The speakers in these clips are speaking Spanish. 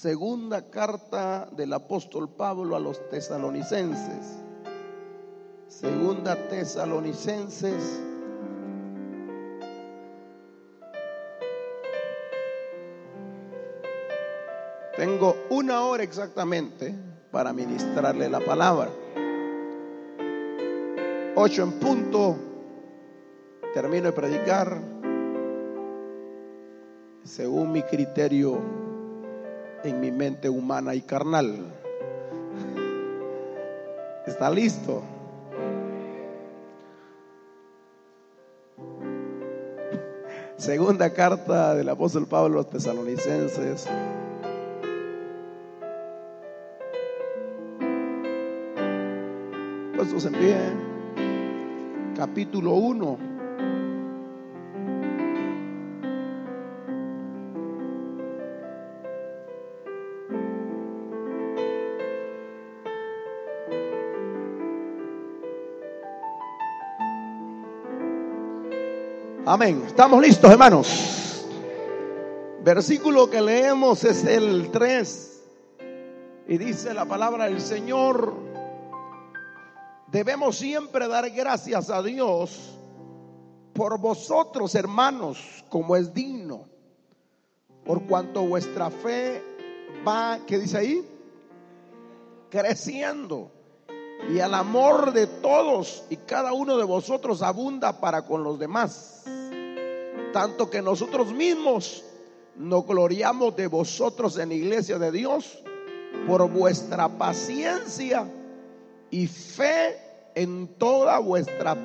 Segunda carta del apóstol Pablo a los tesalonicenses. Segunda tesalonicenses. Tengo una hora exactamente para ministrarle la palabra. Ocho en punto. Termino de predicar según mi criterio en mi mente humana y carnal. ¿Está listo? Segunda carta del apóstol Pablo a los tesalonicenses. Puestos en pie. Capítulo 1. Amén. ¿Estamos listos, hermanos? Versículo que leemos es el 3. Y dice la palabra del Señor, debemos siempre dar gracias a Dios por vosotros, hermanos, como es digno, por cuanto vuestra fe va, ¿qué dice ahí? Creciendo. Y el amor de todos y cada uno de vosotros abunda para con los demás tanto que nosotros mismos nos gloriamos de vosotros en la iglesia de Dios por vuestra paciencia y fe en todas vuestras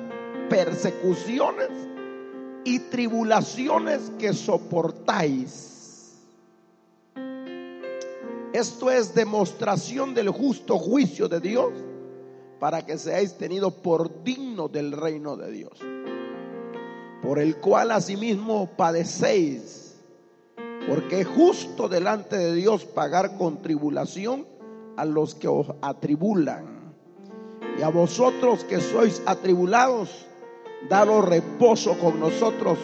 persecuciones y tribulaciones que soportáis. Esto es demostración del justo juicio de Dios para que seáis tenidos por digno del reino de Dios por el cual asimismo padecéis, porque es justo delante de Dios pagar con tribulación a los que os atribulan. Y a vosotros que sois atribulados, daros reposo con nosotros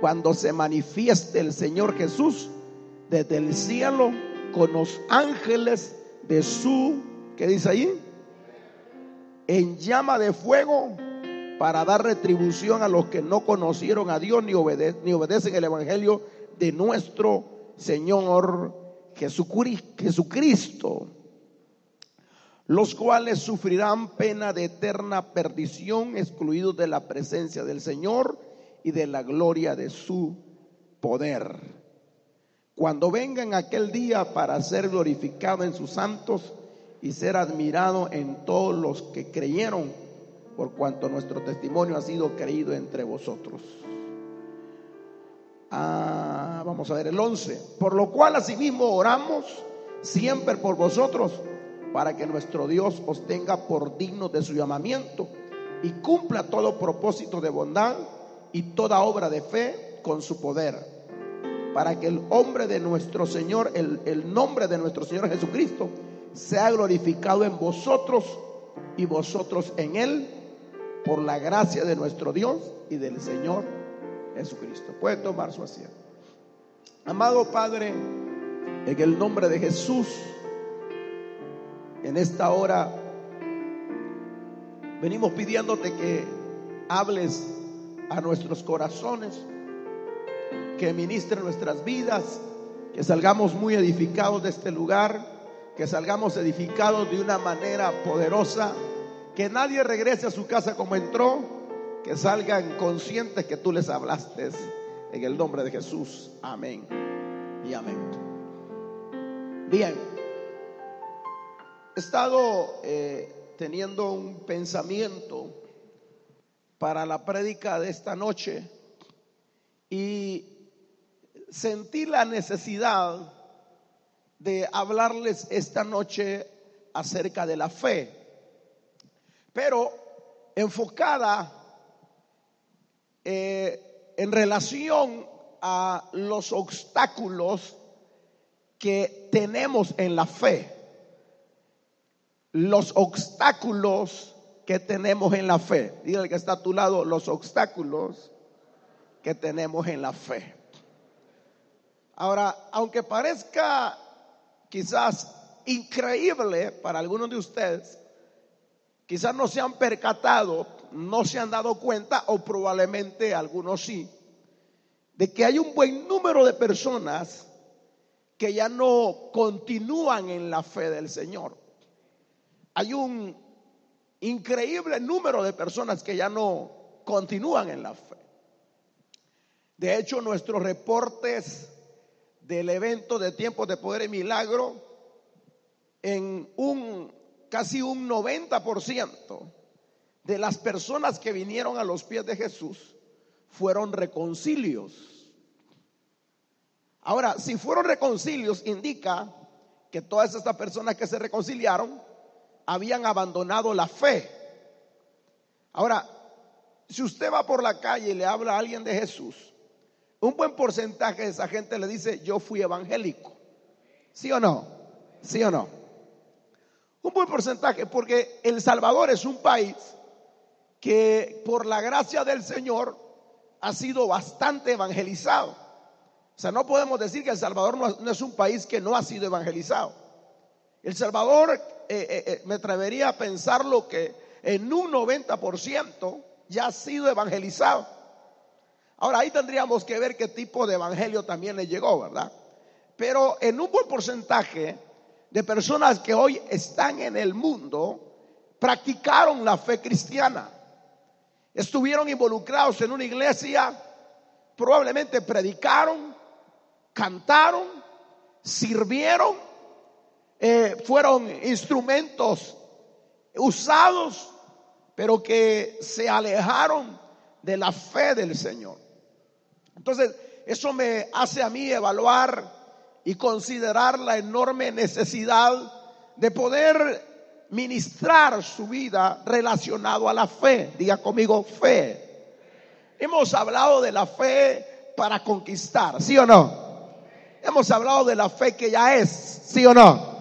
cuando se manifieste el Señor Jesús desde el cielo con los ángeles de su, ¿qué dice ahí? En llama de fuego para dar retribución a los que no conocieron a Dios ni, obedecen el Evangelio de nuestro Señor Jesucristo, los cuales sufrirán pena de eterna perdición, excluidos de la presencia del Señor y de la gloria de su poder. Cuando vengan aquel día para ser glorificado en sus santos y ser admirado en todos los que creyeron, por cuanto nuestro testimonio ha sido creído entre vosotros. Ah, vamos a ver el 11. Por lo cual asimismo oramos siempre por vosotros, para que nuestro Dios os tenga por digno de su llamamiento y cumpla todo propósito de bondad y toda obra de fe con su poder, para que el hombre de nuestro Señor, el, el nombre de nuestro Señor Jesucristo, sea glorificado en vosotros y vosotros en él por la gracia de nuestro Dios y del Señor Jesucristo. Puede tomar su asiento. Amado Padre, en el nombre de Jesús, en esta hora venimos pidiéndote que hables a nuestros corazones, que ministre nuestras vidas, que salgamos muy edificados de este lugar, que salgamos edificados de una manera poderosa que nadie regrese a su casa como entró, que salgan conscientes que tú les hablaste en el nombre de Jesús. Amén y amén. Bien, he estado eh, teniendo un pensamiento para la prédica de esta noche y sentí la necesidad de hablarles esta noche acerca de la fe, pero enfocada eh, en relación a los obstáculos que tenemos en la fe. Los obstáculos que tenemos en la fe. Dígale que está a tu lado, los obstáculos que tenemos en la fe. Ahora, aunque parezca quizás increíble para algunos de ustedes, quizás no se han percatado, no se han dado cuenta, o probablemente algunos sí, de que hay un buen número de personas que ya no continúan en la fe del Señor. Hay un increíble número de personas que ya no continúan en la fe. De hecho, nuestros reportes del evento de tiempos de poder y milagro, en un casi un 90% de las personas que vinieron a los pies de Jesús fueron reconcilios. Ahora, si fueron reconcilios, indica que todas estas personas que se reconciliaron habían abandonado la fe. Ahora, si usted va por la calle y le habla a alguien de Jesús, un buen porcentaje de esa gente le dice, yo fui evangélico. ¿Sí o no? ¿Sí o no? Un buen porcentaje, porque El Salvador es un país que por la gracia del Señor ha sido bastante evangelizado. O sea, no podemos decir que El Salvador no, es un país que no ha sido evangelizado. El Salvador, eh, eh, eh, me atrevería a pensarlo que en un 90% ya ha sido evangelizado. Ahora ahí tendríamos que ver qué tipo de evangelio también le llegó, ¿verdad? Pero en un buen porcentaje de personas que hoy están en el mundo practicaron la fe cristiana. Estuvieron involucrados en una iglesia, probablemente predicaron, cantaron, sirvieron, eh, fueron instrumentos usados, pero que se alejaron de la fe del Señor. Entonces, eso me hace a mí evaluar y considerar la enorme necesidad de poder ministrar su vida relacionado a la fe. Diga conmigo fe. Hemos hablado de la fe para conquistar, ¿sí o no? Hemos hablado de la fe que ya es, ¿sí o no?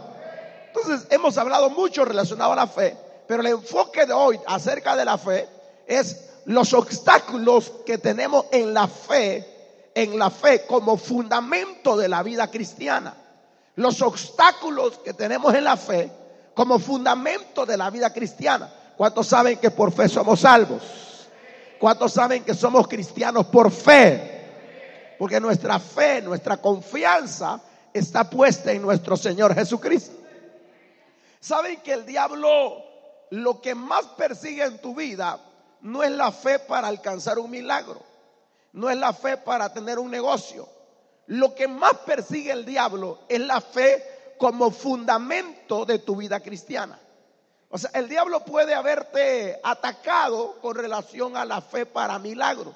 Entonces, hemos hablado mucho relacionado a la fe, pero el enfoque de hoy acerca de la fe es los obstáculos que tenemos en la fe, en la fe como fundamento de la vida cristiana. Los obstáculos que tenemos en la fe como fundamento de la vida cristiana. ¿Cuántos saben que por fe somos salvos? ¿Cuántos saben que somos cristianos por fe? Porque nuestra fe, nuestra confianza está puesta en nuestro Señor Jesucristo. ¿Saben que el diablo lo que más persigue en tu vida no es la fe para alcanzar un milagro, no es la fe para tener un negocio. Lo que más persigue el diablo es la fe como fundamento de tu vida cristiana. O sea, el diablo puede haberte atacado con relación a la fe para milagros,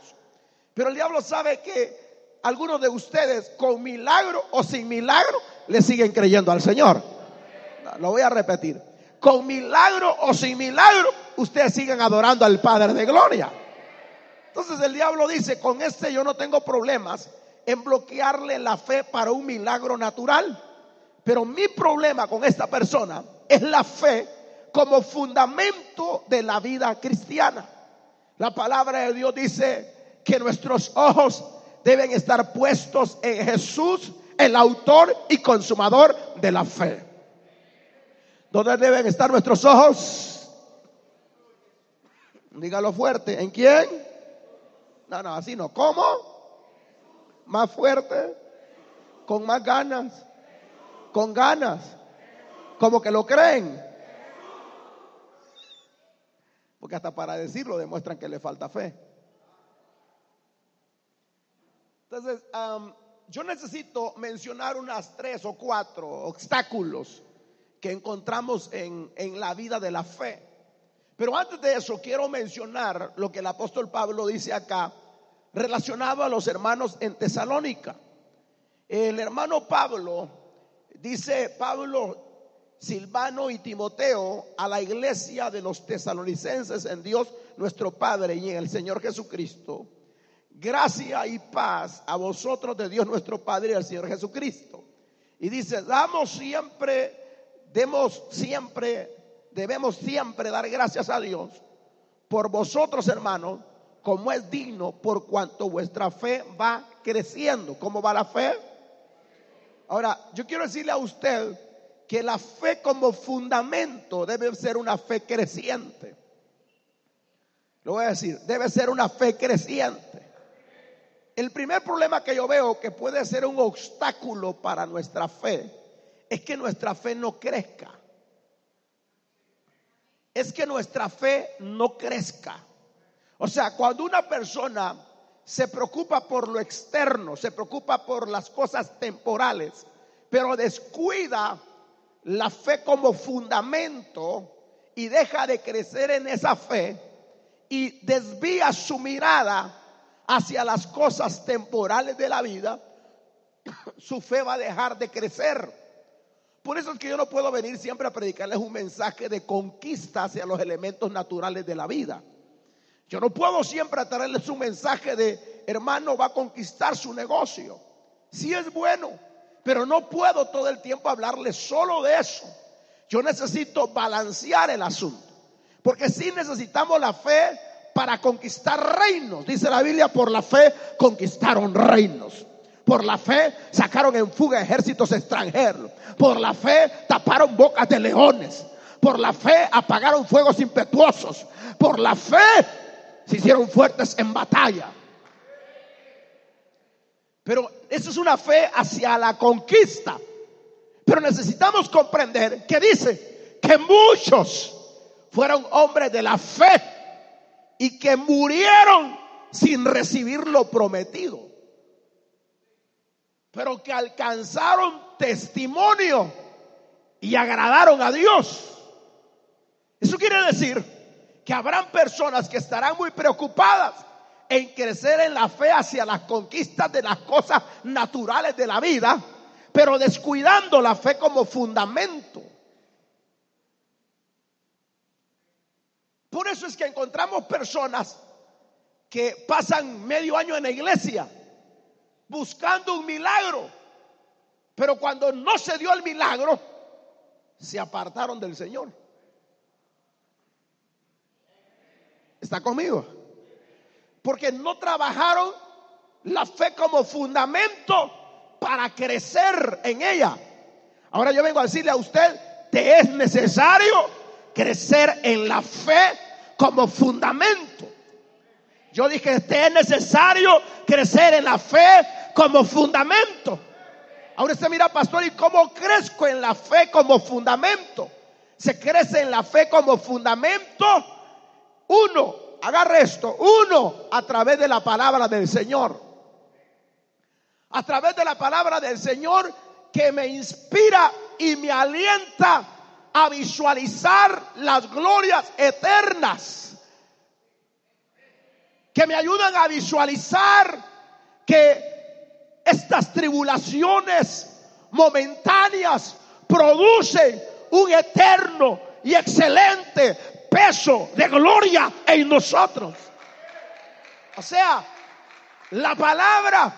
pero el diablo sabe que algunos de ustedes con milagro o sin milagro le siguen creyendo al Señor. Lo voy a repetir con milagro o sin milagro, ustedes siguen adorando al Padre de Gloria. Entonces el diablo dice, con este yo no tengo problemas en bloquearle la fe para un milagro natural. Pero mi problema con esta persona es la fe como fundamento de la vida cristiana. La palabra de Dios dice que nuestros ojos deben estar puestos en Jesús, el autor y consumador de la fe. ¿Dónde deben estar nuestros ojos? Dígalo fuerte. ¿En quién? No, no, así no. ¿Cómo? Más fuerte. Con más ganas. Con ganas. Como que lo creen. Porque hasta para decirlo demuestran que le falta fe. Entonces, yo necesito mencionar unas tres o cuatro obstáculos que encontramos en, en la vida de la fe. Pero antes de eso quiero mencionar lo que el apóstol Pablo dice acá relacionado a los hermanos en Tesalónica. El hermano Pablo, dice Pablo, Silvano y Timoteo a la iglesia de los tesalonicenses en Dios nuestro Padre y en el Señor Jesucristo. Gracia y paz a vosotros de Dios nuestro Padre y al Señor Jesucristo. Y dice, damos siempre, demos siempre, debemos siempre dar gracias a Dios por vosotros, hermanos, como es digno, por cuanto vuestra fe va creciendo. ¿Cómo va la fe? Ahora, yo quiero decirle a usted que la fe como fundamento debe ser una fe creciente. Lo voy a decir, debe ser una fe creciente. El primer problema que yo veo que puede ser un obstáculo para nuestra fe es que nuestra fe no crezca. Es que nuestra fe no crezca. O sea, cuando una persona se preocupa por lo externo, se preocupa por las cosas temporales, pero descuida la fe como fundamento y deja de crecer en esa fe y desvía su mirada hacia las cosas temporales de la vida, su fe va a dejar de crecer. Por eso es que yo no puedo venir siempre a predicarles un mensaje de conquista hacia los elementos naturales de la vida. Yo no puedo siempre traerles un mensaje de hermano va a conquistar su negocio. Si es bueno, pero no puedo todo el tiempo hablarles solo de eso. Yo necesito balancear el asunto. Porque si necesitamos la fe para conquistar reinos. Dice la Biblia, por la fe conquistaron reinos. Por la fe sacaron en fuga ejércitos extranjeros. Por la fe taparon bocas de leones. Por la fe apagaron fuegos impetuosos. Por la fe se hicieron fuertes en batalla. Pero eso es una fe hacia la conquista. Pero necesitamos comprender que dice que muchos fueron hombres de la fe y que murieron sin recibir lo prometido. Pero que alcanzaron testimonio y agradaron a Dios. Eso quiere decir que habrán personas que estarán muy preocupadas en crecer en la fe hacia las conquistas de las cosas naturales de la vida, pero descuidando la fe como fundamento. Por eso es que encontramos personas que pasan medio año en la iglesia buscando un milagro, pero cuando no se dio el milagro, se apartaron del Señor. ¿Está conmigo? Porque no trabajaron la fe como fundamento para crecer en ella. Ahora yo vengo a decirle a usted, te es necesario crecer en la fe como fundamento. Yo dije, te es necesario crecer en la fe como fundamento. Ahora usted mira, pastor, ¿y cómo crezco en la fe como fundamento? Se crece en la fe como fundamento uno, agarre esto, uno a través de la palabra del Señor. A través de la palabra del Señor que me inspira y me alienta a visualizar las glorias eternas. Que me ayudan a visualizar que estas tribulaciones momentáneas producen un eterno y excelente peso de gloria en nosotros. O sea, la palabra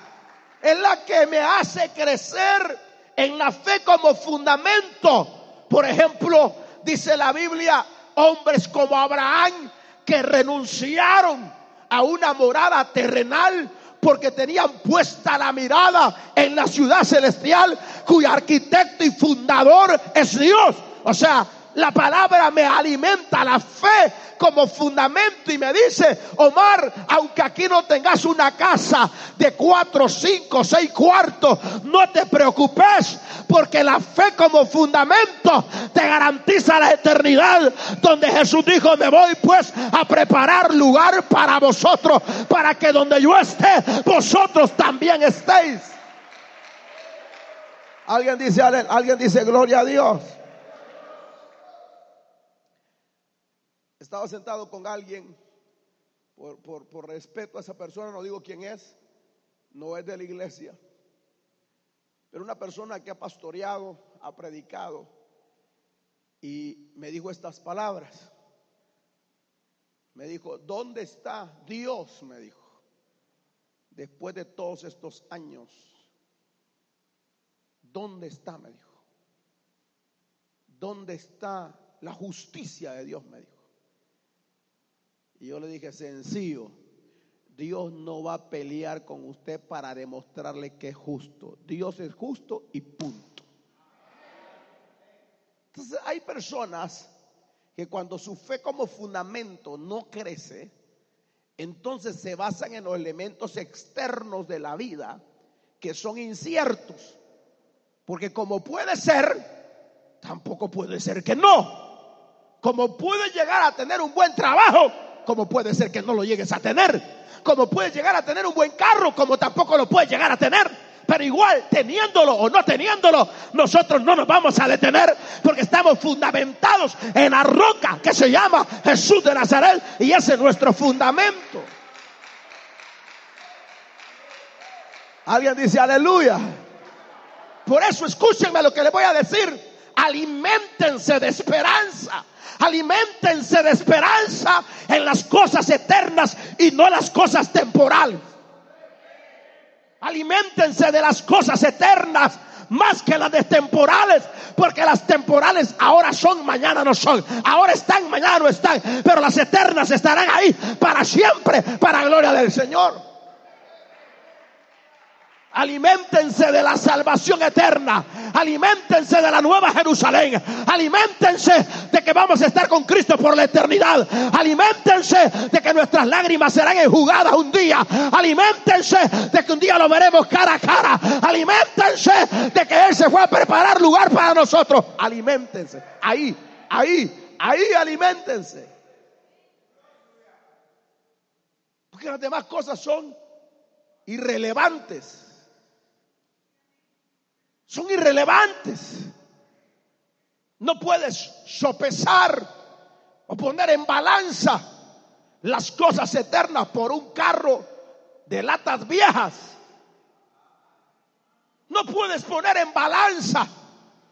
es la que me hace crecer en la fe como fundamento. Por ejemplo, dice la Biblia, hombres como Abraham que renunciaron a una morada terrenal porque tenían puesta la mirada en la ciudad celestial cuyo arquitecto y fundador es Dios. O sea, la palabra me alimenta la fe como fundamento y me dice, Omar, aunque aquí no tengas una casa de cuatro, cinco, seis cuartos, no te preocupes porque la fe como fundamento te garantiza la eternidad donde Jesús dijo, me voy pues a preparar lugar para vosotros, para que donde yo esté, vosotros también estéis. Alguien dice, alguien dice, gloria a Dios. Estaba sentado con alguien, por, respeto a esa persona, no digo quién es, no es de la iglesia. Pero una persona que ha pastoreado, ha predicado y me dijo estas palabras. Me dijo, ¿dónde está Dios? Me dijo, después de todos estos años. ¿Dónde está? Me dijo. ¿Dónde está la justicia de Dios? Me dijo. Y yo le dije, sencillo, Dios no va a pelear con usted para demostrarle que es justo. Dios es justo y punto. Entonces hay personas que cuando su fe como fundamento no crece, entonces se basan en los elementos externos de la vida que son inciertos. Porque como puede ser, tampoco puede ser que no. Como puede llegar a tener un buen trabajo, como puede ser que no lo llegues a tener. Como puede llegar a tener un buen carro, como tampoco lo puede llegar a tener. Pero igual, teniéndolo o no teniéndolo, nosotros no nos vamos a detener porque estamos fundamentados en la roca que se llama Jesús de Nazaret y ese es nuestro fundamento. Alguien dice aleluya. Por eso escúchenme lo que les voy a decir. Aliméntense de esperanza. Aliméntense de esperanza en las cosas eternas y no las cosas temporales. Aliméntense de las cosas eternas más que las de temporales, porque las temporales ahora son, mañana no son, ahora están, mañana no están, pero las eternas estarán ahí para siempre, para gloria del Señor. Aliméntense de la salvación eterna. Aliméntense de la nueva Jerusalén. Aliméntense de que vamos a estar con Cristo por la eternidad. Aliméntense de que nuestras lágrimas serán enjugadas un día. Aliméntense de que un día lo veremos cara a cara. Aliméntense de que Él se fue a preparar lugar para nosotros. Aliméntense. Ahí, ahí, ahí aliméntense. Porque las demás cosas son irrelevantes son irrelevantes. No puedes sopesar o poner en balanza las cosas eternas por un carro de latas viejas. No puedes poner en balanza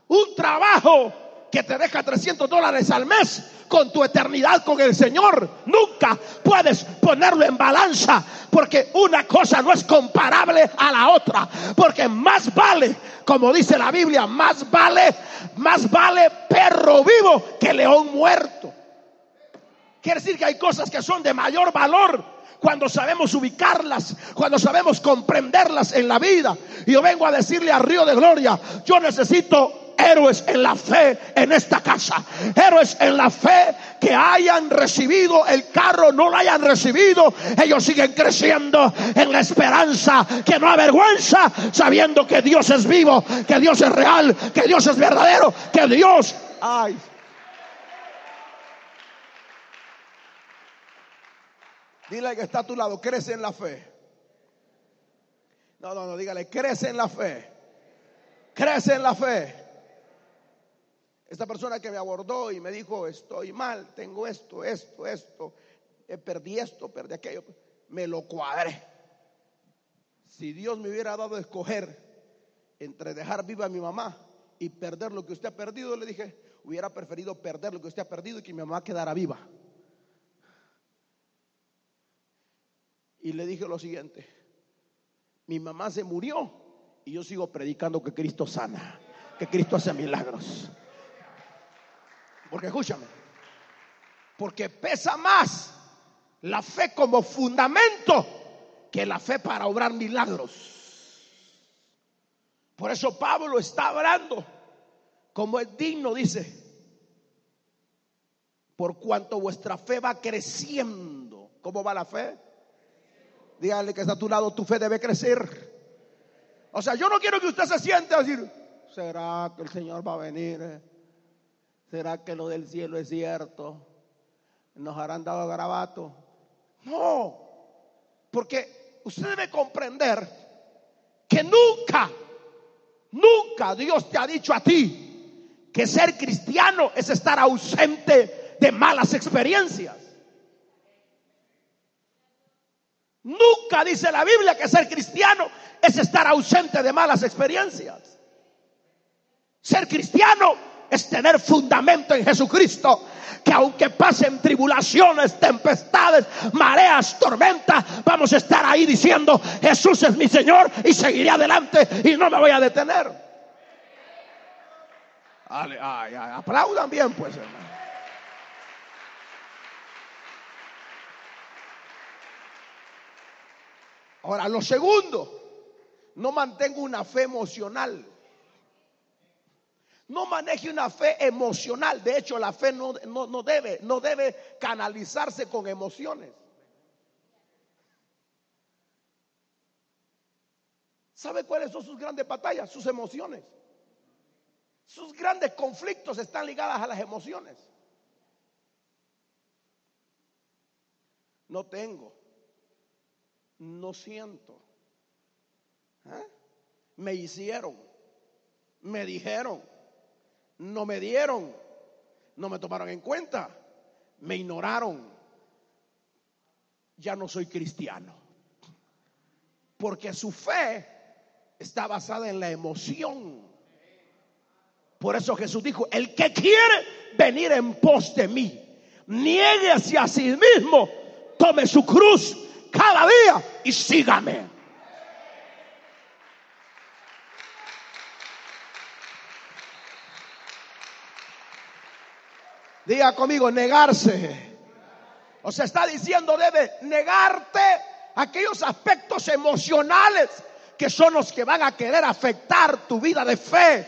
un trabajo que te deja 300 dólares al mes con tu eternidad con el Señor. Nunca puedes ponerlo en balanza porque una cosa no es comparable a la otra. Porque más vale, como dice la Biblia, más vale, más vale perro vivo que león muerto. Quiere decir que hay cosas que son de mayor valor cuando sabemos ubicarlas, cuando sabemos comprenderlas en la vida. Y yo vengo a decirle a Río de Gloria, yo necesito héroes en la fe en esta casa. Héroes en la fe que hayan recibido el carro, no lo hayan recibido. Ellos siguen creciendo en la esperanza que no avergüenza, sabiendo que Dios es vivo, que Dios es real, que Dios es verdadero, que Dios... Ay. Dile que está a tu lado, crece en la fe. No, no, no, dígale, crece en la fe. Crece en la fe. Esta persona que me abordó y me dijo, estoy mal, tengo esto, esto, esto, eh, perdí esto, perdí aquello, me lo cuadré. Si Dios me hubiera dado a escoger entre dejar viva a mi mamá y perder lo que usted ha perdido, le dije, hubiera preferido perder lo que usted ha perdido y que mi mamá quedara viva. Y le dije lo siguiente, mi mamá se murió y yo sigo predicando que Cristo sana, que Cristo hace milagros. Porque escúchame, porque pesa más la fe como fundamento que la fe para obrar milagros. Por eso Pablo está hablando como es digno, dice, por cuanto vuestra fe va creciendo. ¿Cómo va la fe? Dígale que está a tu lado, tu fe debe crecer. O sea, yo no quiero que usted se siente a decir, ¿será que el Señor va a venir? ¿Será que lo del cielo es cierto? ¿Nos harán dado garabato? No, porque usted debe comprender que nunca, nunca Dios te ha dicho a ti que ser cristiano es estar ausente de malas experiencias. Nunca dice la Biblia que ser cristiano es estar ausente de malas experiencias. Ser cristiano es tener fundamento en Jesucristo. Que aunque pasen tribulaciones, tempestades, mareas, tormentas, vamos a estar ahí diciendo, Jesús es mi Señor y seguiré adelante y no me voy a detener. Aplaudan bien pues. Ahora, lo segundo, no mantengo una fe emocional. No maneje una fe emocional. De hecho, la fe no, no, debe, no debe canalizarse con emociones. ¿Sabe cuáles son sus grandes batallas? Sus emociones. Sus grandes conflictos están ligados a las emociones. No tengo. No siento. ¿Eh? Me hicieron. Me dijeron no me dieron, no me tomaron en cuenta, me ignoraron. Ya no soy cristiano. Porque su fe está basada en la emoción. Por eso Jesús dijo, el que quiere venir en pos de mí, niegue hacia sí mismo, tome su cruz cada día y sígame. Diga conmigo, negarse. O sea, está diciendo, debe negarte aquellos aspectos emocionales que son los que van a querer afectar tu vida de fe.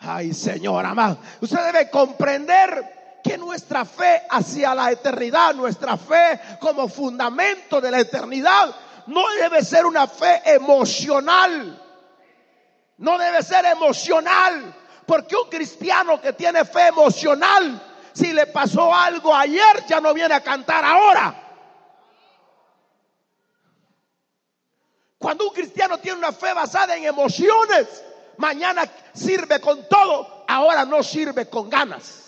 Ay, Señor amado. Usted debe comprender que nuestra fe hacia la eternidad, nuestra fe como fundamento de la eternidad, no debe ser una fe emocional. No debe ser emocional. Porque un cristiano que tiene fe emocional si le pasó algo ayer, ya no viene a cantar ahora. Cuando un cristiano tiene una fe basada en emociones, mañana sirve con todo, ahora no sirve con ganas.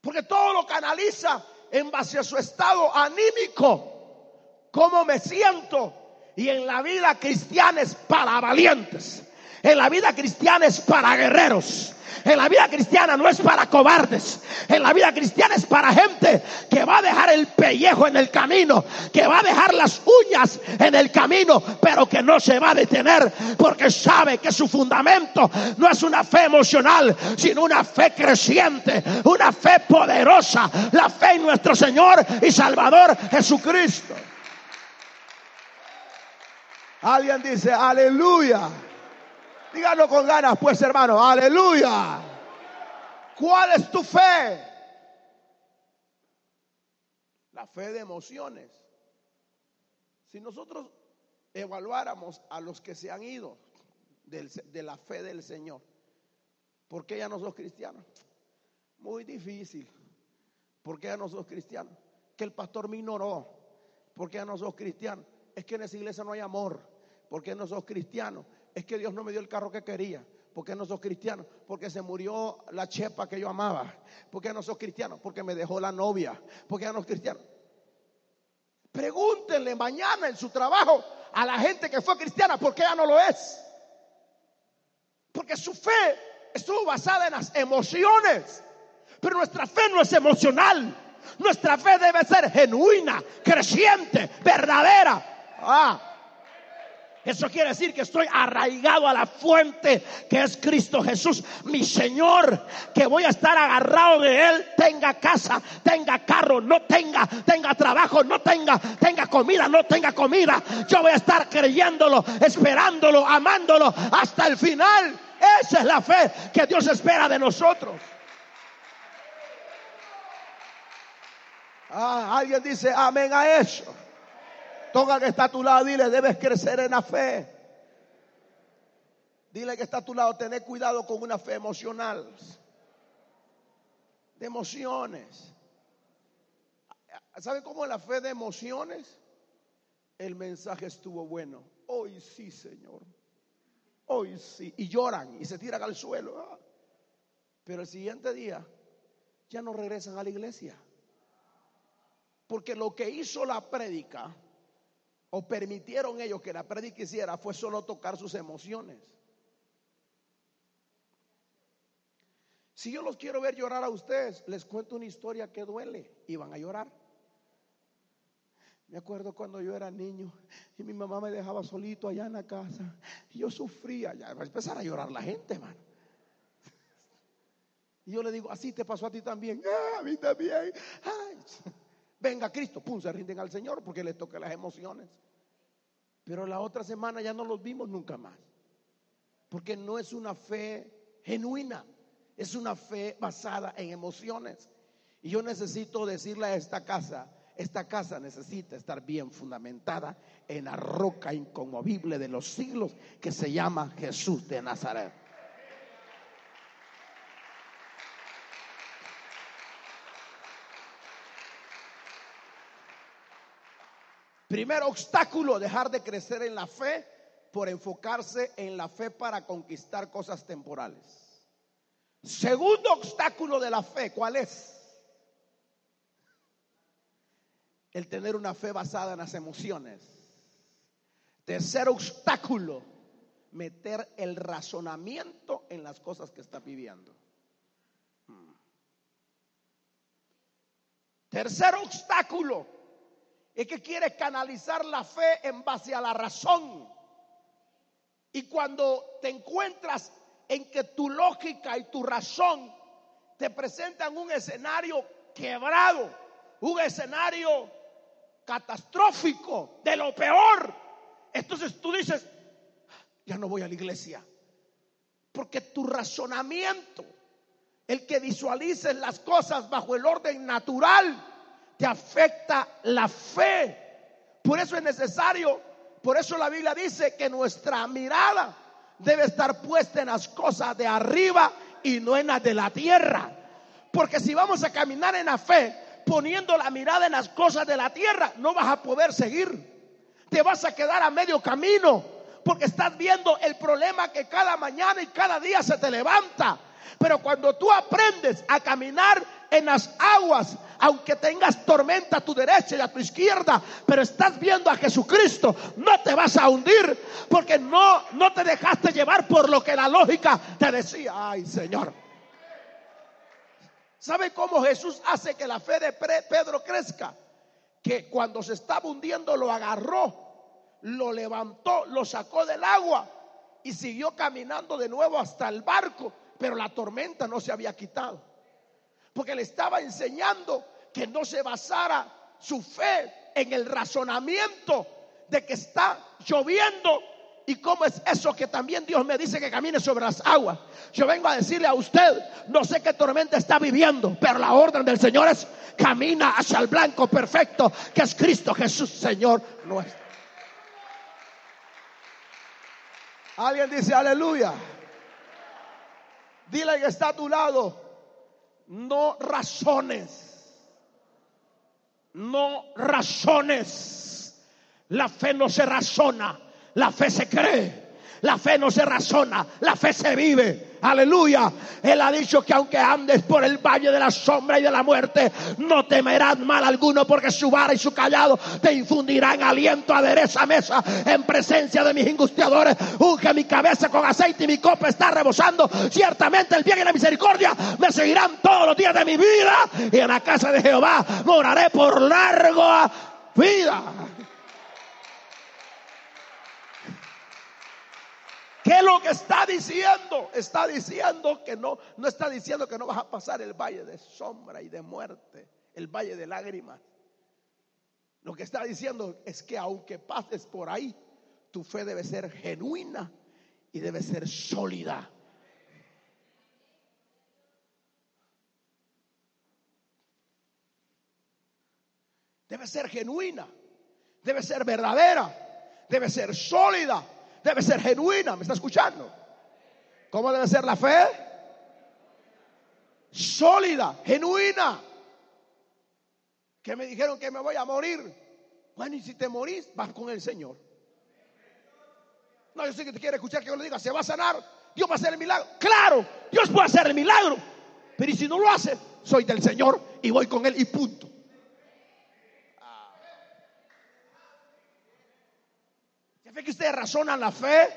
Porque todo lo canaliza en base a su estado anímico, cómo me siento. Y en la vida cristiana es para valientes. En la vida cristiana es para guerreros. En la vida cristiana no es para cobardes. En la vida cristiana es para gente que va a dejar el pellejo en el camino, que va a dejar las uñas en el camino, pero que no se va a detener porque sabe que su fundamento no es una fe emocional, sino una fe creciente, una fe poderosa, la fe en nuestro Señor y Salvador Jesucristo. Alguien dice, aleluya. Díganlo con ganas, pues hermano, aleluya. ¿Cuál es tu fe? La fe de emociones. Si nosotros evaluáramos a los que se han ido de la fe del Señor, ¿por qué ya no sos cristiano? Muy difícil. ¿Por qué ya no sos cristiano? Que el pastor me ignoró. ¿Por qué ya no sos cristiano? Es que en esa iglesia no hay amor. ¿Por qué no sos cristiano? Es que Dios no me dio el carro que quería. ¿Por qué no sos cristiano? Porque se murió la chepa que yo amaba. ¿Por qué no sos cristiano? Porque me dejó la novia. ¿Por qué no sos cristiano? Pregúntenle mañana en su trabajo a la gente que fue cristiana por qué ya no lo es. Porque su fe estuvo basada en las emociones. Pero nuestra fe no es emocional. Nuestra fe debe ser genuina, creciente, verdadera. Ah, eso quiere decir que estoy arraigado a la fuente que es Cristo Jesús, mi Señor, que voy a estar agarrado de Él, tenga casa, tenga carro, no tenga, tenga trabajo, no tenga, tenga comida, no tenga comida. Yo voy a estar creyéndolo, esperándolo, amándolo hasta el final. Esa es la fe que Dios espera de nosotros. Ah, alguien dice amén a eso. Toca que está a tu lado, dile, debes crecer en la fe. Dile que está a tu lado, tener cuidado con una fe emocional. De emociones. ¿Sabe cómo la fe de emociones? El mensaje estuvo bueno. Hoy sí, Señor. Hoy sí. Y lloran y se tiran al suelo. Pero el siguiente día ya no regresan a la iglesia. Porque lo que hizo la prédica, o permitieron ellos que la prédica hiciera, fue solo tocar sus emociones. Si yo los quiero ver llorar a ustedes, les cuento una historia que duele y van a llorar. Me acuerdo cuando yo era niño y mi mamá me dejaba solito allá en la casa. Y yo sufría, ya va a empezar a llorar la gente, hermano. Y yo le digo, así te pasó a ti también. Ah, a mí también. Venga Cristo, pum, se rinden al Señor porque les toca las emociones. Pero la otra semana ya no los vimos nunca más. Porque no es una fe genuina. Es una fe basada en emociones. Y yo necesito decirle a esta casa, esta casa necesita estar bien fundamentada en la roca inconmovible de los siglos que se llama Jesús de Nazaret. Primer obstáculo, dejar de crecer en la fe por enfocarse en la fe para conquistar cosas temporales. Segundo obstáculo de la fe, ¿cuál es? El tener una fe basada en las emociones. Tercer obstáculo, meter el razonamiento en las cosas que está viviendo. Hmm. Tercer obstáculo es que quiere canalizar la fe en base a la razón. Y cuando te encuentras en que tu lógica y tu razón te presentan un escenario quebrado, un escenario catastrófico, de lo peor. Entonces tú dices, ya no voy a la iglesia. Porque tu razonamiento, el que visualices las cosas bajo el orden natural, te afecta la fe. Por eso es necesario, por eso la Biblia dice que nuestra mirada debe estar puesta en las cosas de arriba y no en las de la tierra. Porque si vamos a caminar en la fe poniendo la mirada en las cosas de la tierra, no vas a poder seguir. Te vas a quedar a medio camino porque estás viendo el problema que cada mañana y cada día se te levanta. Pero cuando tú aprendes a caminar en las aguas, aunque tengas tormenta a tu derecha y a tu izquierda, pero estás viendo a Jesucristo, no te vas a hundir porque no, no te dejaste llevar por lo que la lógica te decía. Ay, Señor. ¿Sabe cómo Jesús hace que la fe de Pedro crezca? Que cuando se estaba hundiendo lo agarró, lo levantó, lo sacó del agua y siguió caminando de nuevo hasta el barco, pero la tormenta no se había quitado porque le estaba enseñando que no se basara su fe en el razonamiento de que está lloviendo. ¿Y cómo es eso que también Dios me dice que camine sobre las aguas? Yo vengo a decirle a usted, no sé qué tormenta está viviendo, pero la orden del Señor es camina hacia el blanco perfecto, que es Cristo Jesús, Señor nuestro. Alguien dice aleluya. Dile que está a tu lado, no razones. No razones. La fe no se razona, la fe se cree. La fe no se razona, la fe se vive. Aleluya. Él ha dicho que aunque andes por el valle de la sombra y de la muerte, no temerás mal alguno porque su vara y su callado te infundirán aliento, adereza mesa en presencia de mis angustiadores. Unge mi cabeza con aceite y mi copa está rebosando. Ciertamente el bien y la misericordia me seguirán todos los días de mi vida y en la casa de Jehová moraré por largo vida. ¿Qué es lo que está diciendo? Está diciendo que no, no está diciendo que no vas a pasar el valle de sombra y de muerte, el valle de lágrimas. Lo que está diciendo es que aunque pases por ahí, tu fe debe ser genuina y debe ser sólida. Debe ser genuina, debe ser verdadera, debe ser sólida debe ser genuina. ¿Me está escuchando? ¿Cómo debe ser la fe? Sólida, genuina. Que me dijeron que me voy a morir. Bueno, y si te morís, vas con el Señor. No, yo sé que te quiere escuchar que yo le diga, se va a sanar, Dios va a hacer el milagro. Claro, Dios puede hacer el milagro. Pero y si no lo hace, soy del Señor y voy con Él y punto. Ustedes razonan la fe,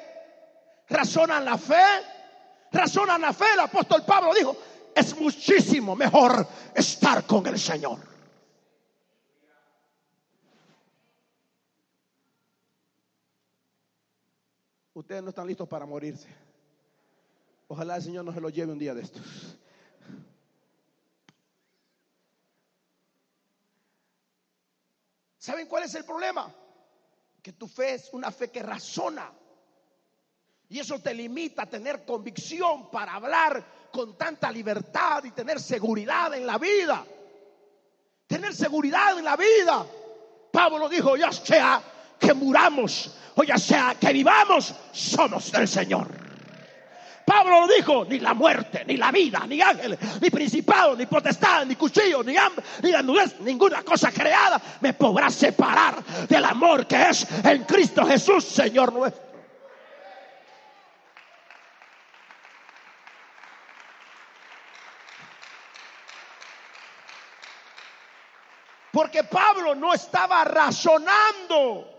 razonan la fe, razonan la fe. El apóstol Pablo dijo, es muchísimo mejor estar con el Señor. Ustedes no están listos para morirse. Ojalá el Señor no se lo lleve un día de estos. ¿Saben cuál es el problema? Que tu fe es una fe que razona. Y eso te limita a tener convicción para hablar con tanta libertad y tener seguridad en la vida. Tener seguridad en la vida. Pablo dijo, ya sea que muramos o ya sea que vivamos, somos del Señor. Pablo lo dijo, ni la muerte, ni la vida, ni ángeles, ni principado, ni potestad, ni cuchillo, ni hambre, ni desnudez, ninguna cosa creada me podrá separar del amor que es en Cristo Jesús, Señor nuestro. Porque Pablo no estaba razonando.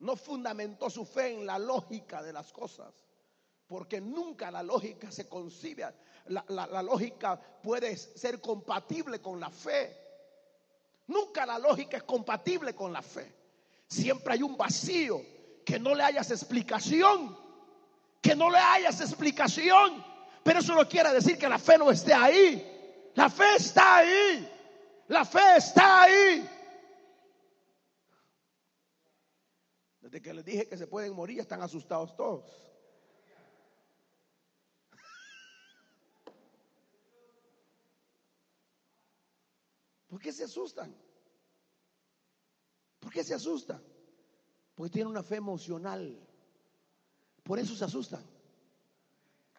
No fundamentó su fe en la lógica de las cosas. Porque nunca la lógica se concibe. La, lógica puede ser compatible con la fe. Nunca la lógica es compatible con la fe. Siempre hay un vacío que no le hayas explicación. Que no le hayas explicación. Pero eso no quiere decir que la fe no esté ahí. La fe está ahí. La fe está ahí. Desde que les dije que se pueden morir, están asustados todos. ¿Por qué se asustan? ¿Por qué se asustan? Porque tienen una fe emocional. Por eso se asustan.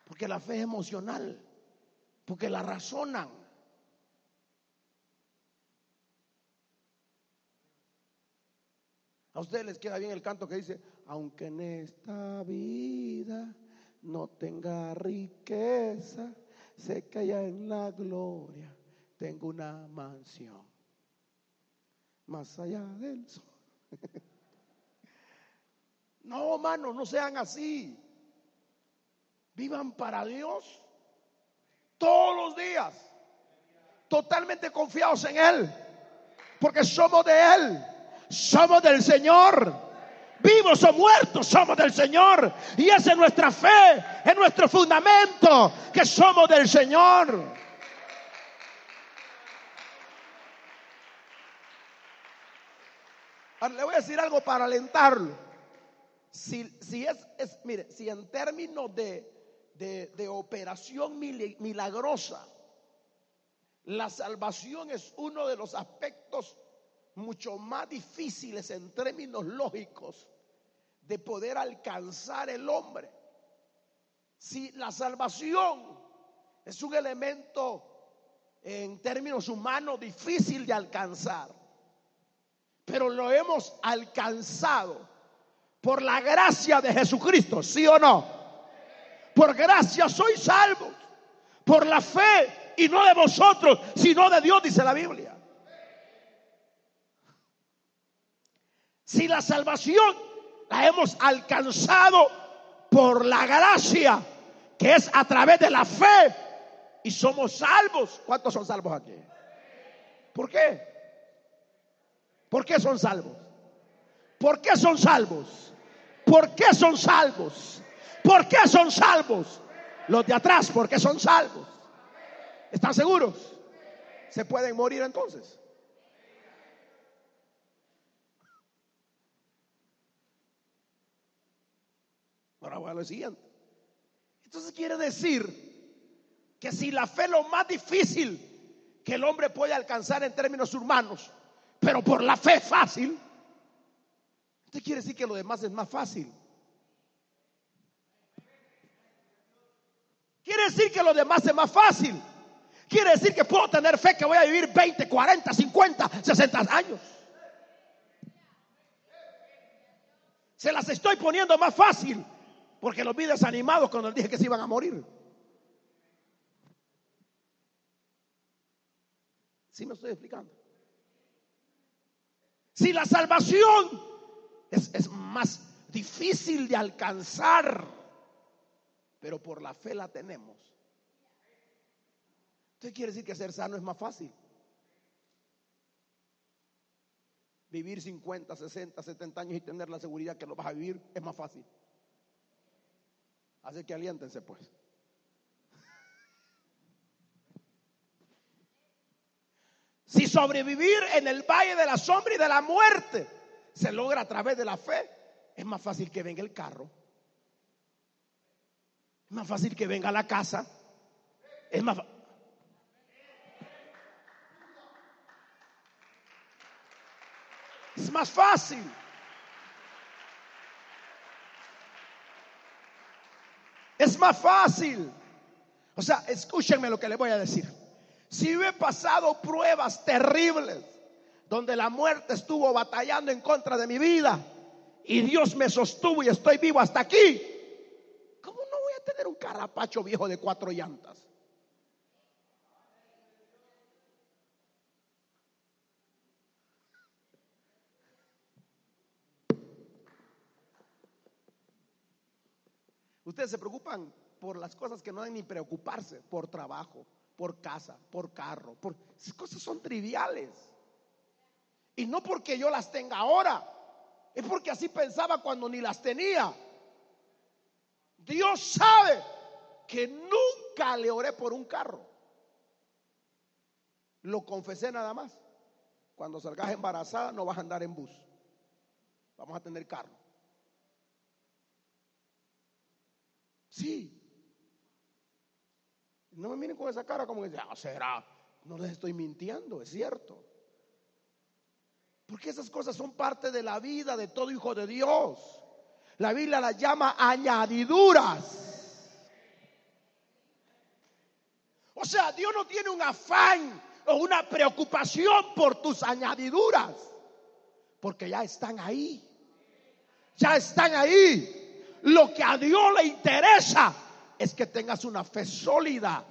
Porque la fe es emocional. Porque la razonan. A ustedes les queda bien el canto que dice, aunque en esta vida no tenga riqueza, sé que en la gloria tengo una mansión, más allá del sol. no, hermano, no sean así. Vivan para Dios todos los días, totalmente confiados en Él, porque somos de Él somos del Señor. Vivos o muertos somos del Señor. Y esa es nuestra fe, es nuestro fundamento, que somos del Señor. Le voy a decir algo para alentarlo. Si, si es, mire, si en términos de, de operación milagrosa, la salvación es uno de los aspectos mucho más difíciles en términos lógicos de poder alcanzar el hombre. Si la salvación es un elemento en términos humanos difícil de alcanzar, pero lo hemos alcanzado por la gracia de Jesucristo, ¿sí o no? Por gracia soy salvo, por la fe y no de vosotros, sino de Dios, dice la Biblia. Si la salvación la hemos alcanzado por la gracia, que es a través de la fe, y somos salvos. ¿Cuántos son salvos aquí? ¿Por qué? ¿Por qué son salvos? ¿Por qué son salvos? ¿Por qué son salvos? ¿Por qué son salvos? Los de atrás, ¿por qué son salvos? ¿Están seguros? ¿Se pueden morir entonces? Ahora voy a lo siguiente. Entonces quiere decir que si la fe es lo más difícil que el hombre puede alcanzar en términos humanos, pero por la fe fácil, entonces quiere decir que lo demás es más fácil. Quiere decir que lo demás es más fácil. Quiere decir que puedo tener fe que voy a vivir 20, 40, 50, 60 años. Se las estoy poniendo más fácil porque los vi desanimados cuando les dije que se iban a morir. ¿Sí me estoy explicando? Si la salvación es, es más difícil de alcanzar, pero por la fe la tenemos. Entonces quiere decir que ser sano es más fácil. Vivir 50, 60, 70 años y tener la seguridad que lo vas a vivir es más fácil. Así que aliéntense pues. Si sobrevivir en el valle de la sombra y de la muerte se logra a través de la fe, es más fácil que venga el carro. Es más fácil que venga la casa. Es más Es más fácil. Es más fácil. O sea, escúchenme lo que le voy a decir. Si yo he pasado pruebas terribles donde la muerte estuvo batallando en contra de mi vida y Dios me sostuvo y estoy vivo hasta aquí, ¿cómo no voy a tener un carapacho viejo de cuatro llantas? Ustedes se preocupan por las cosas que no deben ni preocuparse, por trabajo, por casa, por carro, por esas cosas son triviales. Y no porque yo las tenga ahora, es porque así pensaba cuando ni las tenía. Dios sabe que nunca le oré por un carro. Lo confesé nada más. Cuando salgas embarazada no vas a andar en bus. Vamos a tener carro. Sí. No me miren con esa cara como que, ah, será, no les estoy mintiendo, es cierto. Porque esas cosas son parte de la vida de todo hijo de Dios. La Biblia las llama añadiduras. O sea, Dios no tiene un afán o una preocupación por tus añadiduras, porque ya están ahí. Ya están ahí. Lo que a Dios le interesa es que tengas una fe sólida,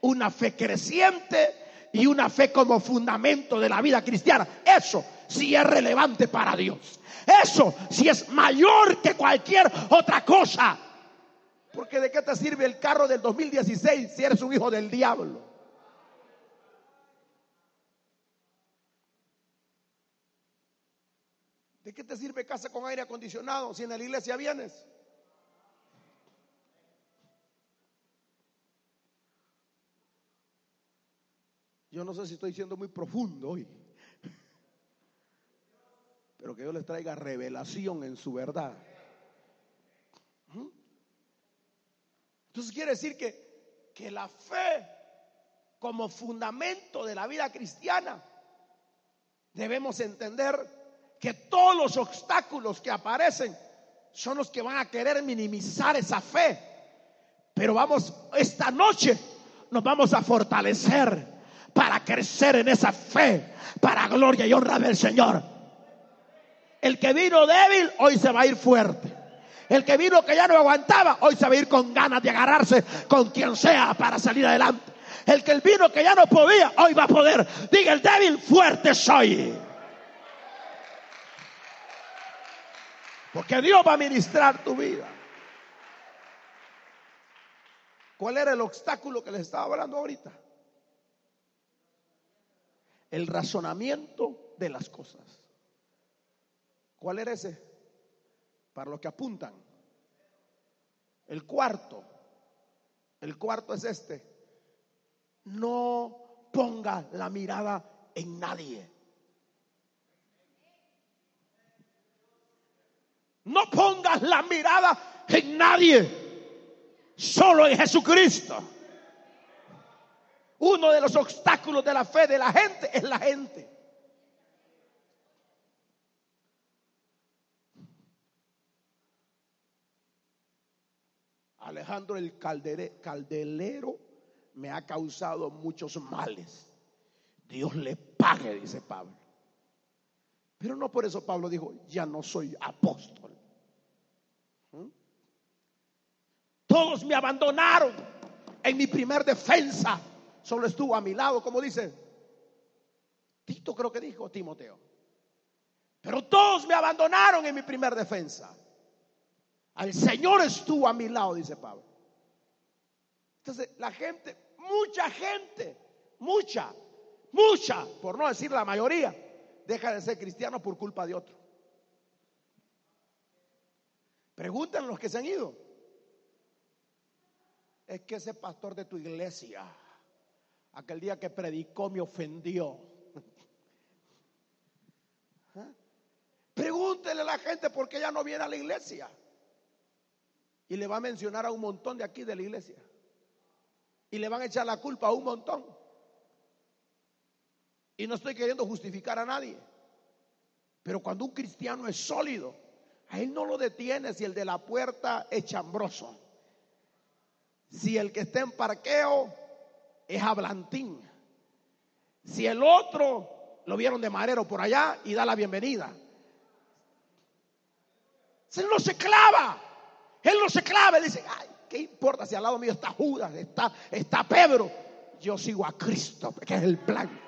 una fe creciente y una fe como fundamento de la vida cristiana. Eso sí es relevante para Dios. Eso sí es mayor que cualquier otra cosa. Porque de qué te sirve el carro del 2016 si eres un hijo del diablo. ¿De qué te sirve casa con aire acondicionado si en la iglesia vienes? Yo no sé si estoy siendo muy profundo hoy, pero que Dios les traiga revelación en su verdad. ¿Mm? Entonces quiere decir que, que la fe como fundamento de la vida cristiana, debemos entender que todos los obstáculos que aparecen son los que van a querer minimizar esa fe. Pero vamos, esta noche nos vamos a fortalecer para crecer en esa fe, para gloria y honra del Señor. El que vino débil, hoy se va a ir fuerte. El que vino que ya no aguantaba, hoy se va a ir con ganas de agarrarse con quien sea para salir adelante. El que vino que ya no podía, hoy va a poder. Diga el débil, fuerte soy. Porque Dios va a ministrar tu vida. ¿Cuál era el obstáculo que les estaba hablando ahorita? El razonamiento de las cosas. ¿Cuál era ese? Para los que apuntan. El cuarto. El cuarto es este. No ponga la mirada en nadie. No pongas la mirada en nadie. Solo en Jesucristo. Uno de los obstáculos de la fe de la gente es la gente. Alejandro el caldelero me ha causado muchos males. Dios le pague, dice Pablo. Pero no por eso Pablo dijo, ya no soy apóstol. ¿Mm? Todos me abandonaron en mi primer defensa solo estuvo a mi lado, como dice Tito, creo que dijo Timoteo. Pero todos me abandonaron en mi primer defensa. Al Señor estuvo a mi lado, dice Pablo. Entonces, la gente, mucha gente, mucha, mucha, por no decir la mayoría, deja de ser cristiano por culpa de otro. Preguntan los que se han ido. Es que ese pastor de tu iglesia, aquel día que predicó, me ofendió. ¿Ah? Pregúntele a la gente por qué ya no viene a la iglesia. Y le va a mencionar a un montón de aquí de la iglesia. Y le van a echar la culpa a un montón. Y no estoy queriendo justificar a nadie. Pero cuando un cristiano es sólido, a él no lo detiene si el de la puerta es chambroso. Si el que está en parqueo es hablantín. Si el otro lo vieron de marero por allá y da la bienvenida. Él no se clava. Él no se clava. Él dice, ay, ¿qué importa si al lado mío está Judas, está, está Pedro? Yo sigo a Cristo, que es el plan.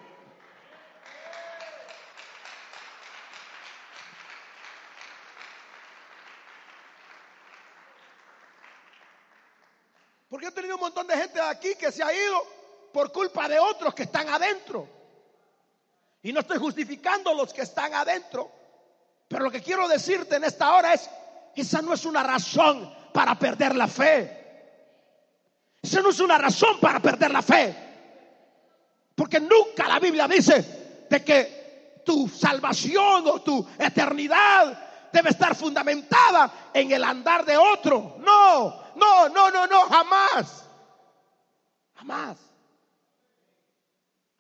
Porque he tenido un montón de gente de aquí que se ha ido por culpa de otros que están adentro. Y no estoy justificando los que están adentro. Pero lo que quiero decirte en esta hora es, esa no es una razón para perder la fe. Esa no es una razón para perder la fe. Porque nunca la Biblia dice de que tu salvación o tu eternidad debe estar fundamentada en el andar de otro. No, no, no, no, no, jamás. Jamás.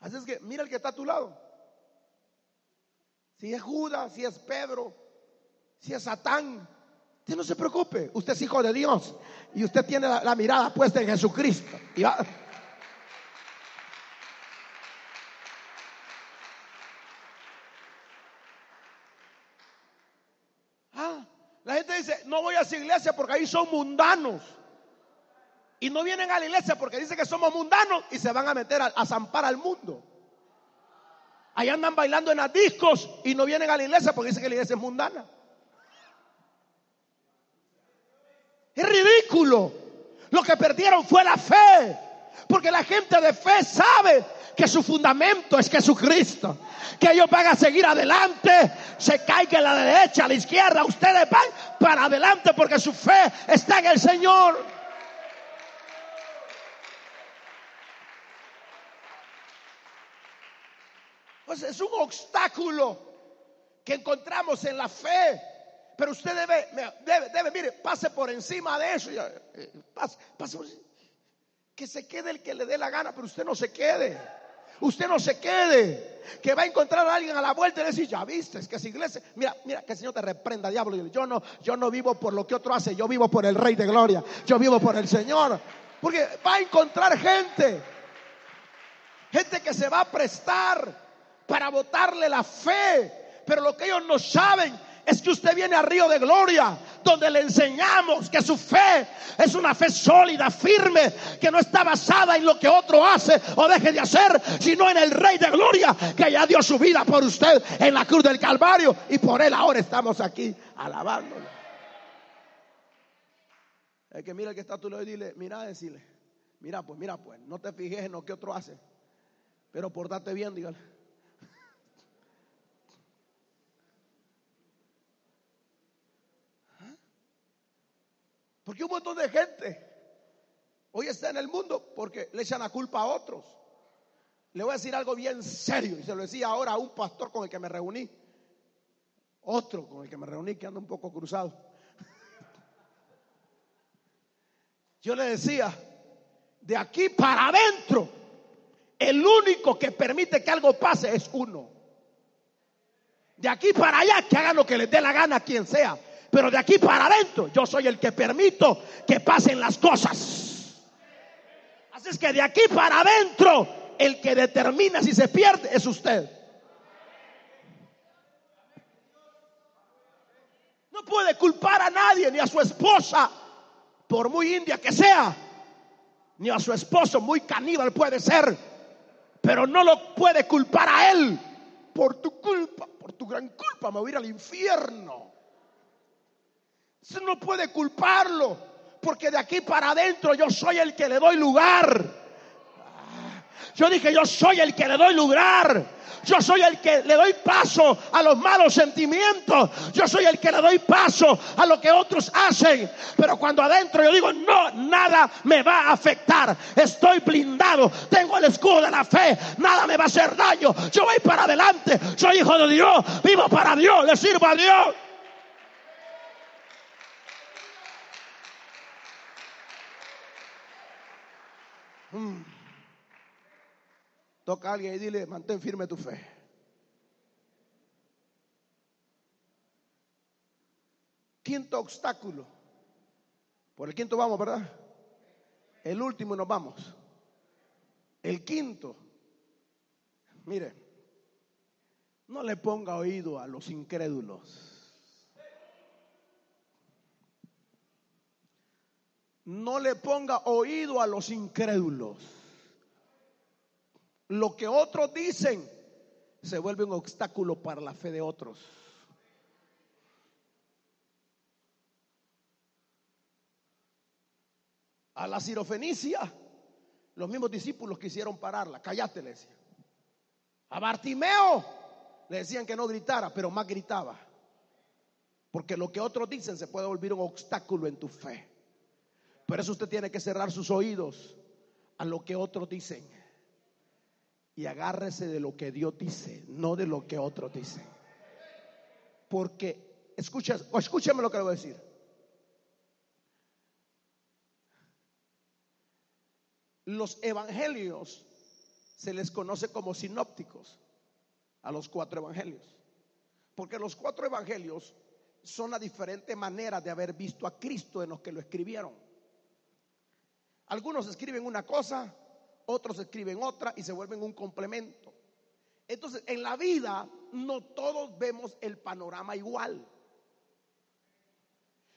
Así es que mira el que está a tu lado. Si es Judas, si es Pedro, si es Satán, usted no se preocupe. Usted es hijo de Dios y usted tiene la, mirada puesta en Jesucristo. Ah, la gente dice, no voy a esa iglesia porque ahí son mundanos. Y no vienen a la iglesia porque dicen que somos mundanos y se van a meter a, zampar al mundo. Ahí andan bailando en las discos y no vienen a la iglesia porque dicen que la iglesia es mundana. Es ridículo. Lo que perdieron fue la fe. Porque la gente de fe sabe que su fundamento es Jesucristo. Que ellos van a seguir adelante. Se caiga a la derecha, a la izquierda. Ustedes van para adelante porque su fe está en el Señor. Pues es un obstáculo que encontramos en la fe. Pero usted debe, debe, debe mire, pase por encima de eso. Eh, pase, pase que se quede el que le dé la gana, pero usted no se quede. Usted no se quede. Que va a encontrar a alguien a la vuelta y decir, ya viste, es que esa iglesia, mira, mira, que el Señor te reprenda, diablo. Yo no, yo no vivo por lo que otro hace, yo vivo por el Rey de Gloria. Yo vivo por el Señor. Porque va a encontrar gente. Gente que se va a prestar para botarle la fe. Pero lo que ellos no saben es que usted viene a Río de Gloria, donde le enseñamos que su fe es una fe sólida, firme, que no está basada en lo que otro hace o deje de hacer, sino en el Rey de Gloria, que ya dio su vida por usted en la cruz del Calvario y por él ahora estamos aquí alabándolo. El que mira el que está lado y dile, mira, decirle, mira pues, mira pues, no te fijes en lo que otro hace, pero portate bien, dígale. Porque un montón de gente hoy está en el mundo porque le echan la culpa a otros. Le voy a decir algo bien serio y se lo decía ahora a un pastor con el que me reuní. Otro con el que me reuní que anda un poco cruzado. Yo le decía, de aquí para adentro, el único que permite que algo pase es uno. De aquí para allá, que hagan lo que les dé la gana a quien sea. Pero de aquí para adentro, yo soy el que permito que pasen las cosas. Así es que de aquí para adentro, el que determina si se pierde es usted. No puede culpar a nadie, ni a su esposa, por muy india que sea, ni a su esposo, muy caníbal puede ser, pero no lo puede culpar a él por tu culpa, por tu gran culpa me voy a ir al infierno. No puede culparlo, porque de aquí para adentro yo soy el que le doy lugar. Yo dije, yo soy el que le doy lugar. Yo soy el que le doy paso a los malos sentimientos. Yo soy el que le doy paso a lo que otros hacen. Pero cuando adentro yo digo, no, nada me va a afectar. Estoy blindado. Tengo el escudo de la fe. Nada me va a hacer daño. Yo voy para adelante. Soy hijo de Dios. Vivo para Dios. Le sirvo a Dios. Mm. Toca a alguien y dile, mantén firme tu fe. Quinto obstáculo. Por el quinto vamos, ¿verdad? El último nos vamos. El quinto. Mire, no le ponga oído a los incrédulos. No le ponga oído a los incrédulos. Lo que otros dicen se vuelve un obstáculo para la fe de otros. A la cirofenicia, los mismos discípulos quisieron pararla. Cállate, le decían. A Bartimeo le decían que no gritara, pero más gritaba. Porque lo que otros dicen se puede volver un obstáculo en tu fe. Por eso usted tiene que cerrar sus oídos a lo que otros dicen. Y agárrese de lo que Dios dice, no de lo que otros dicen. Porque, escucha, o escúcheme lo que le voy a decir. Los evangelios se les conoce como sinópticos a los cuatro evangelios. Porque los cuatro evangelios son la diferente manera de haber visto a Cristo en los que lo escribieron. Algunos escriben una cosa, otros escriben otra y se vuelven un complemento. Entonces, en la vida no todos vemos el panorama igual.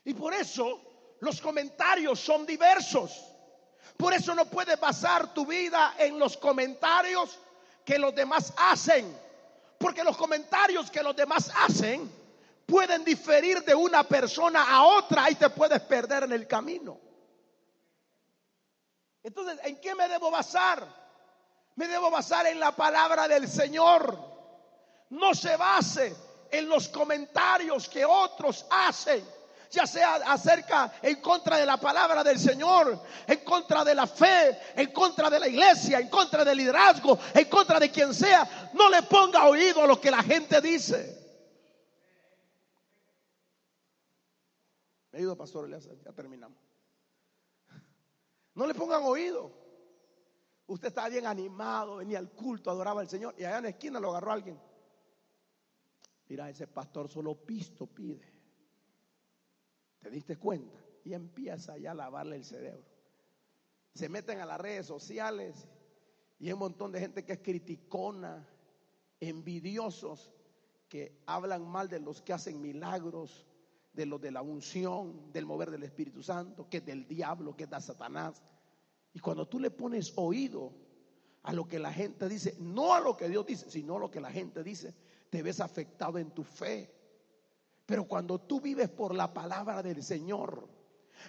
Y por eso los comentarios son diversos. Por eso no puedes basar tu vida en los comentarios que los demás hacen. Porque los comentarios que los demás hacen pueden diferir de una persona a otra y te puedes perder en el camino. Entonces, ¿en qué me debo basar? Me debo basar en la palabra del Señor. No se base en los comentarios que otros hacen ya sea acerca en contra de la palabra del Señor, en contra de la fe, en contra de la iglesia, en contra del liderazgo, en contra de quien sea, no le ponga oído a lo que la gente dice. Me ayuda, pastor, ya terminamos. No le pongan oído. Usted estaba bien animado, venía al culto, adoraba al Señor y allá en la esquina lo agarró alguien. Mira, ese pastor solo pisto pide. ¿Te diste cuenta? Y empieza ya a lavarle el cerebro. Se meten a las redes sociales y hay un montón de gente que es criticona, envidiosos, que hablan mal de los que hacen milagros, de los de la unción, del mover del Espíritu Santo, que es del diablo, que es de Satanás. Y cuando tú le pones oído a lo que la gente dice, no a lo que Dios dice, sino a lo que la gente dice, te ves afectado en tu fe. Pero cuando tú vives por la palabra del Señor,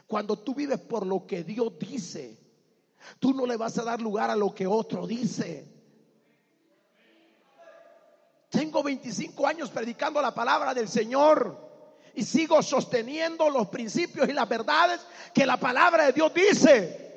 cuando tú vives por lo que Dios dice, tú no le vas a dar lugar a lo que otro dice. Tengo 25 años predicando la palabra del Señor y sigo sosteniendo los principios y las verdades que la palabra de Dios dice.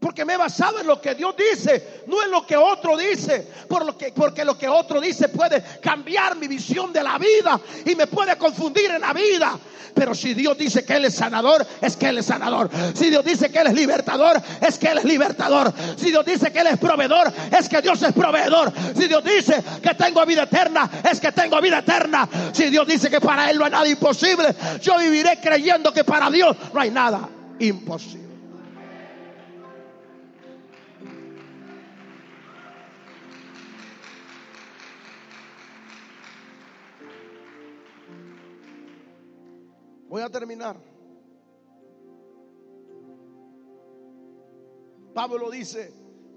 Porque me he basado en lo que Dios dice, no en lo que otro dice. Por lo que, porque lo que otro dice puede cambiar mi visión de la vida y me puede confundir en la vida. Pero si Dios dice que Él es sanador, es que Él es sanador. Si Dios dice que Él es libertador, es que Él es libertador. Si Dios dice que Él es proveedor, es que Dios es proveedor. Si Dios dice que tengo vida eterna, es que tengo vida eterna. Si Dios dice que para Él no hay nada imposible, yo viviré creyendo que para Dios no hay nada imposible. Voy a terminar. Pablo dice,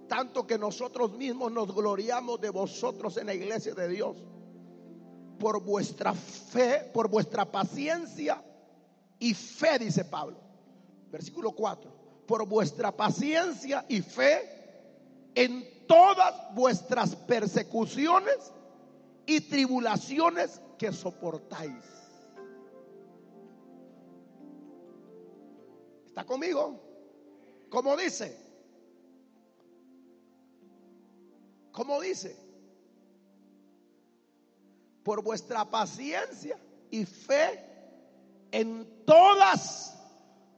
tanto que nosotros mismos nos gloriamos de vosotros en la iglesia de Dios, por vuestra fe, por vuestra paciencia y fe, dice Pablo. Versículo 4. Por vuestra paciencia y fe en todas vuestras persecuciones y tribulaciones que soportáis. ¿Está conmigo? ¿Cómo dice? ¿Cómo dice? por vuestra paciencia y fe en todas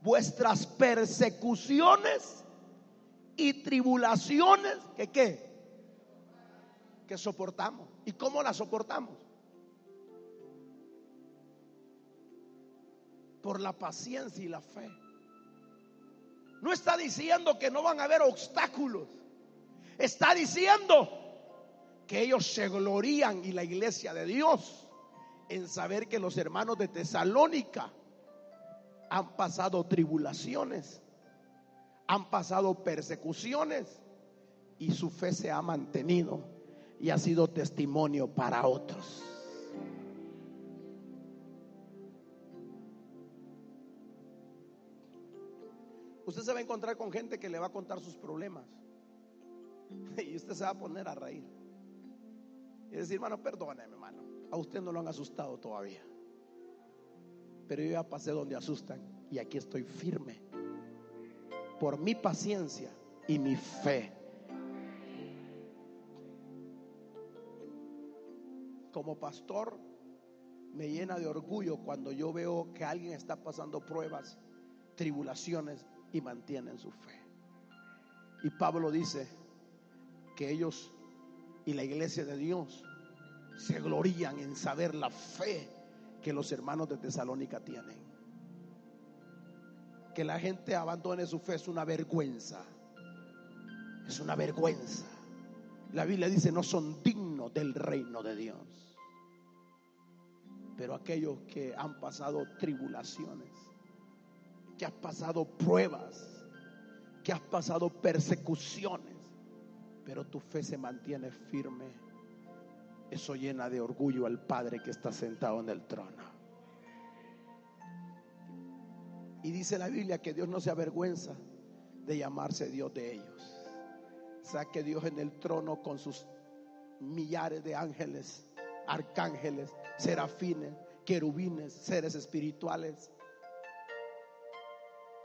vuestras persecuciones y tribulaciones que qué? Que soportamos. ¿Y cómo las soportamos? Por la paciencia y la fe. No está diciendo que no van a haber obstáculos. Está diciendo que ellos se glorían y la iglesia de Dios en saber que los hermanos de Tesalónica han pasado tribulaciones, han pasado persecuciones y su fe se ha mantenido y ha sido testimonio para otros. Usted se va a encontrar con gente que le va a contar sus problemas y usted se va a poner a reír. Y decir, hermano, perdóneme, hermano. A usted no lo han asustado todavía. Pero yo ya pasé donde asustan y aquí estoy firme. Por mi paciencia y mi fe. Como pastor, me llena de orgullo cuando yo veo que alguien está pasando pruebas, tribulaciones y mantienen su fe. Y Pablo dice que ellos y la iglesia de Dios se glorían en saber la fe que los hermanos de Tesalónica tienen. Que la gente abandone su fe es una vergüenza. Es una vergüenza. La Biblia dice, no son dignos del reino de Dios. Pero aquellos que han pasado tribulaciones, que has pasado pruebas, que has pasado persecuciones, pero tu fe se mantiene firme. Eso llena de orgullo al Padre que está sentado en el trono. Y dice la Biblia que Dios no se avergüenza de llamarse Dios de ellos. O sea que Dios en el trono con sus millares de ángeles, arcángeles, serafines, querubines, seres espirituales,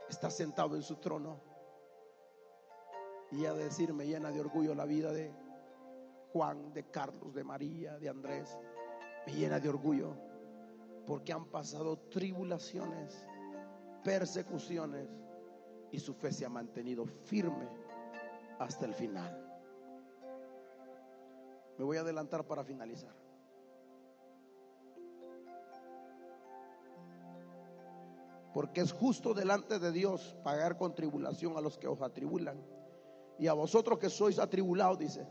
está sentado en su trono y a decir, me llena de orgullo la vida de Juan, de Carlos, de María, de Andrés. Me llena de orgullo porque han pasado tribulaciones, persecuciones y su fe se ha mantenido firme hasta el final. Me voy a adelantar para finalizar. Porque es justo delante de Dios pagar con tribulación a los que os atribulan y a vosotros que sois atribulados, dice,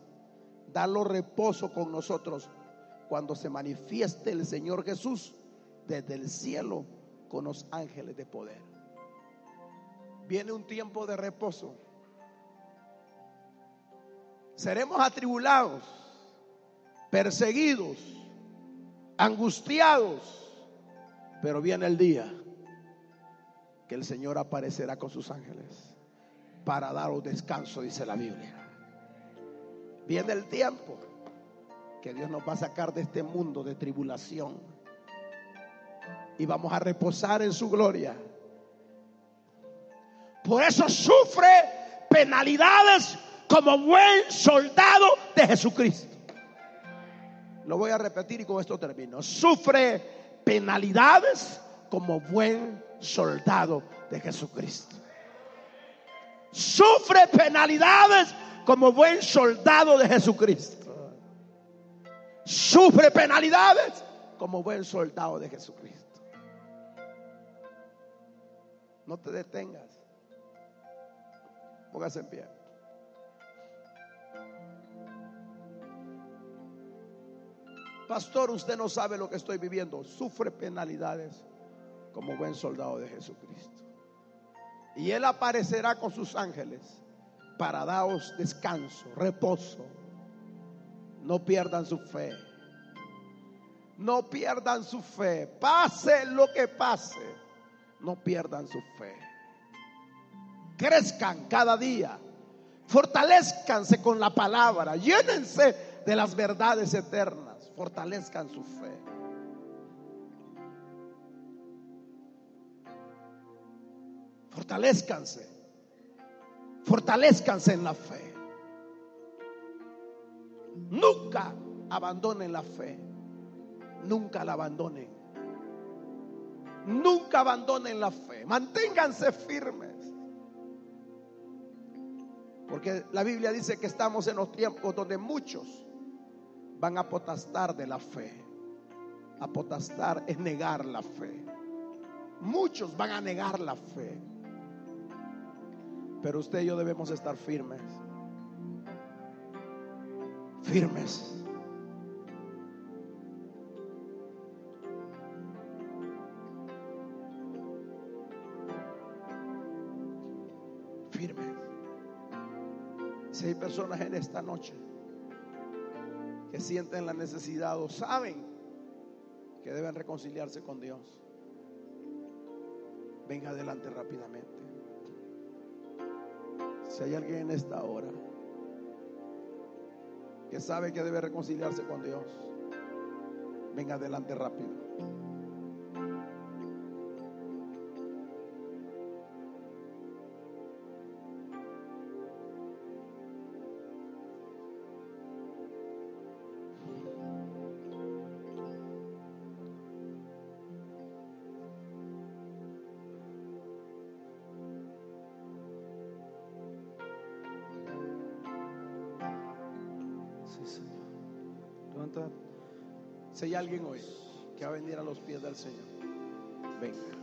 dalo reposo con nosotros cuando se manifieste el Señor Jesús desde el cielo con los ángeles de poder. Viene un tiempo de reposo. Seremos atribulados, perseguidos, angustiados, pero viene el día que el Señor aparecerá con sus ángeles para daros descanso, dice la Biblia. Viene el tiempo que Dios nos va a sacar de este mundo de tribulación y vamos a reposar en su gloria. Por eso sufre penalidades como buen soldado de Jesucristo. Lo voy a repetir y con esto termino. Sufre penalidades como buen soldado de Jesucristo sufre penalidades como buen soldado de Jesucristo. Sufre penalidades como buen soldado de Jesucristo. No te detengas. Póngase en pie. Pastor, usted no sabe lo que estoy viviendo. Sufre penalidades como buen soldado de Jesucristo. Y Él aparecerá con sus ángeles para daros descanso, reposo. No pierdan su fe. No pierdan su fe. Pase lo que pase. No pierdan su fe. Crezcan cada día. Fortalezcanse con la palabra. Llénense de las verdades eternas. Fortalezcan su fe. Fortalezcanse. Fortalezcanse en la fe. Nunca abandonen la fe. Nunca la abandonen. Nunca abandonen la fe. Manténganse firmes. Porque la Biblia dice que estamos en los tiempos donde muchos van a apotastar de la fe. Apotastar es negar la fe. Muchos van a negar la fe. Pero usted y yo debemos estar firmes. Firmes. Firmes. Si hay personas en esta noche que sienten la necesidad o saben que deben reconciliarse con Dios, venga adelante rápidamente. Si hay alguien en esta hora que sabe que debe reconciliarse con Dios, venga adelante rápido. Si hay alguien hoy que va a venir a los pies del Señor, venga.